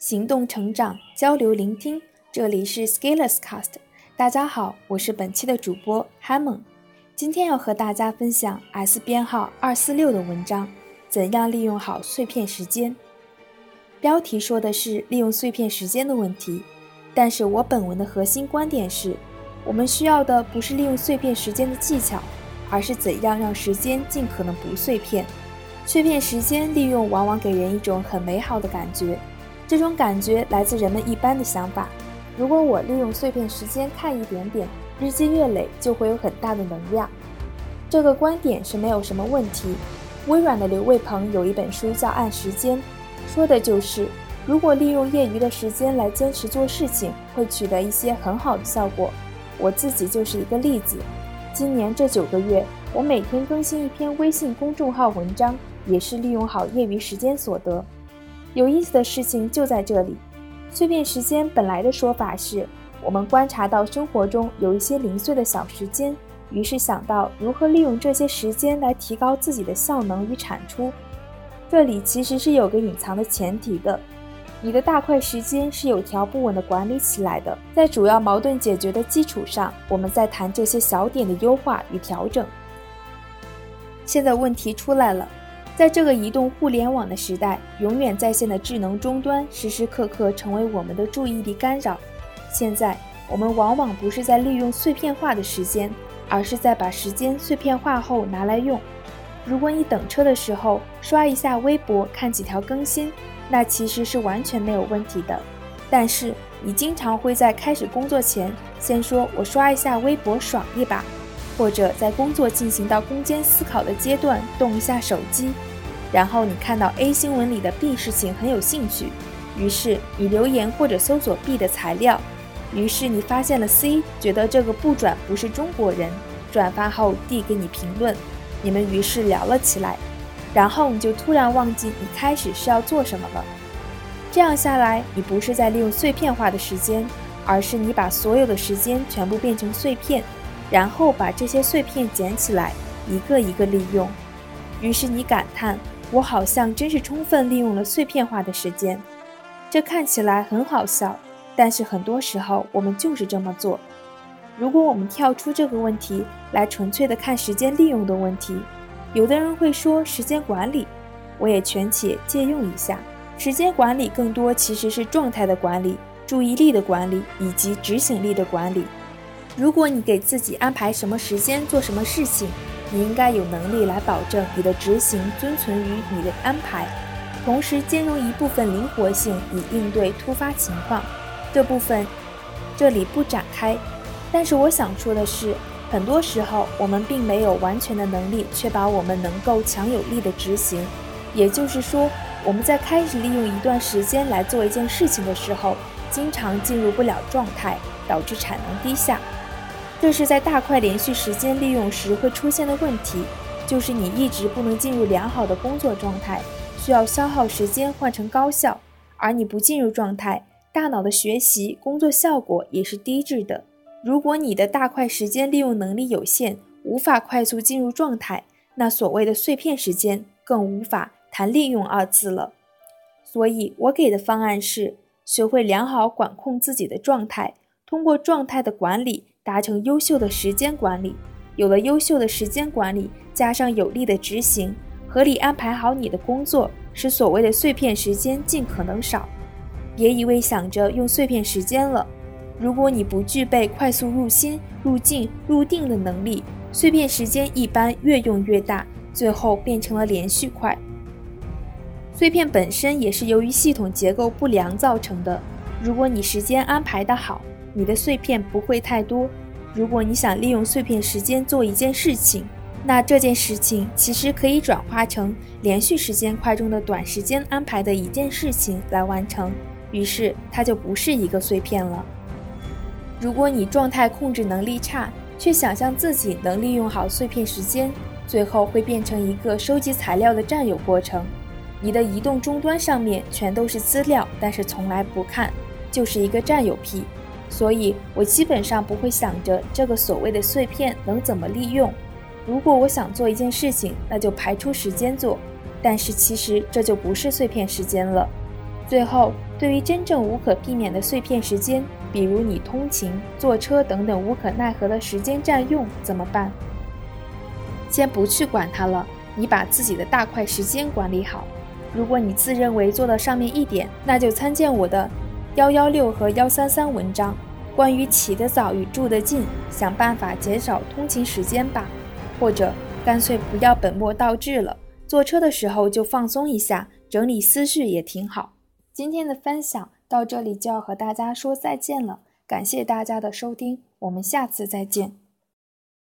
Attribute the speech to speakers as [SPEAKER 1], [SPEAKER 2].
[SPEAKER 1] 行动成长，交流聆听，这里是 Scalers Cast。大家好，我是本期的主播 Hamon。今天要和大家分享 S 编号二四六的文章：怎样利用好碎片时间？标题说的是利用碎片时间的问题，但是我本文的核心观点是，我们需要的不是利用碎片时间的技巧，而是怎样让时间尽可能不碎片。碎片时间利用往往给人一种很美好的感觉，这种感觉来自人们一般的想法。如果我利用碎片时间看一点点，日积月累就会有很大的能量。这个观点是没有什么问题。微软的刘卫鹏有一本书叫《按时间》，说的就是如果利用业余的时间来坚持做事情，会取得一些很好的效果。我自己就是一个例子。今年这九个月，我每天更新一篇微信公众号文章。也是利用好业余时间所得。有意思的事情就在这里。碎片时间本来的说法是，我们观察到生活中有一些零碎的小时间，于是想到如何利用这些时间来提高自己的效能与产出。这里其实是有个隐藏的前提的：你的大块时间是有条不紊地管理起来的。在主要矛盾解决的基础上，我们再谈这些小点的优化与调整。现在问题出来了。在这个移动互联网的时代，永远在线的智能终端时时刻刻成为我们的注意力干扰。现在，我们往往不是在利用碎片化的时间，而是在把时间碎片化后拿来用。如果你等车的时候刷一下微博，看几条更新，那其实是完全没有问题的。但是，你经常会在开始工作前先说“我刷一下微博，爽一把”，或者在工作进行到攻坚思考的阶段动一下手机。然后你看到 A 新闻里的 B 事情很有兴趣，于是你留言或者搜索 B 的材料，于是你发现了 C，觉得这个不转不是中国人，转发后 D 给你评论，你们于是聊了起来，然后你就突然忘记你开始是要做什么了。这样下来，你不是在利用碎片化的时间，而是你把所有的时间全部变成碎片，然后把这些碎片捡起来，一个一个利用，于是你感叹。我好像真是充分利用了碎片化的时间，这看起来很好笑，但是很多时候我们就是这么做。如果我们跳出这个问题来纯粹的看时间利用的问题，有的人会说时间管理，我也权且借用一下。时间管理更多其实是状态的管理、注意力的管理以及执行力的管理。如果你给自己安排什么时间做什么事情。你应该有能力来保证你的执行遵存于你的安排，同时兼容一部分灵活性以应对突发情况。这部分这里不展开，但是我想说的是，很多时候我们并没有完全的能力确保我们能够强有力的执行。也就是说，我们在开始利用一段时间来做一件事情的时候，经常进入不了状态，导致产能低下。这是在大块连续时间利用时会出现的问题，就是你一直不能进入良好的工作状态，需要消耗时间换成高效，而你不进入状态，大脑的学习工作效果也是低质的。如果你的大块时间利用能力有限，无法快速进入状态，那所谓的碎片时间更无法谈利用二字了。所以我给的方案是，学会良好管控自己的状态，通过状态的管理。达成优秀的时间管理，有了优秀的时间管理，加上有力的执行，合理安排好你的工作，使所谓的碎片时间尽可能少。别一味想着用碎片时间了，如果你不具备快速入心、入境、入定的能力，碎片时间一般越用越大，最后变成了连续块。碎片本身也是由于系统结构不良造成的。如果你时间安排的好，你的碎片不会太多。如果你想利用碎片时间做一件事情，那这件事情其实可以转化成连续时间块中的短时间安排的一件事情来完成，于是它就不是一个碎片了。如果你状态控制能力差，却想象自己能利用好碎片时间，最后会变成一个收集材料的占有过程。你的移动终端上面全都是资料，但是从来不看，就是一个占有癖。所以我基本上不会想着这个所谓的碎片能怎么利用。如果我想做一件事情，那就排出时间做。但是其实这就不是碎片时间了。最后，对于真正无可避免的碎片时间，比如你通勤、坐车等等无可奈何的时间占用，怎么办？先不去管它了，你把自己的大块时间管理好。如果你自认为做到上面一点，那就参见我的幺幺六和幺三三文章，关于起得早与住得近，想办法减少通勤时间吧。或者干脆不要本末倒置了，坐车的时候就放松一下，整理思绪也挺好。今天的分享到这里就要和大家说再见了，感谢大家的收听，我们下次再见。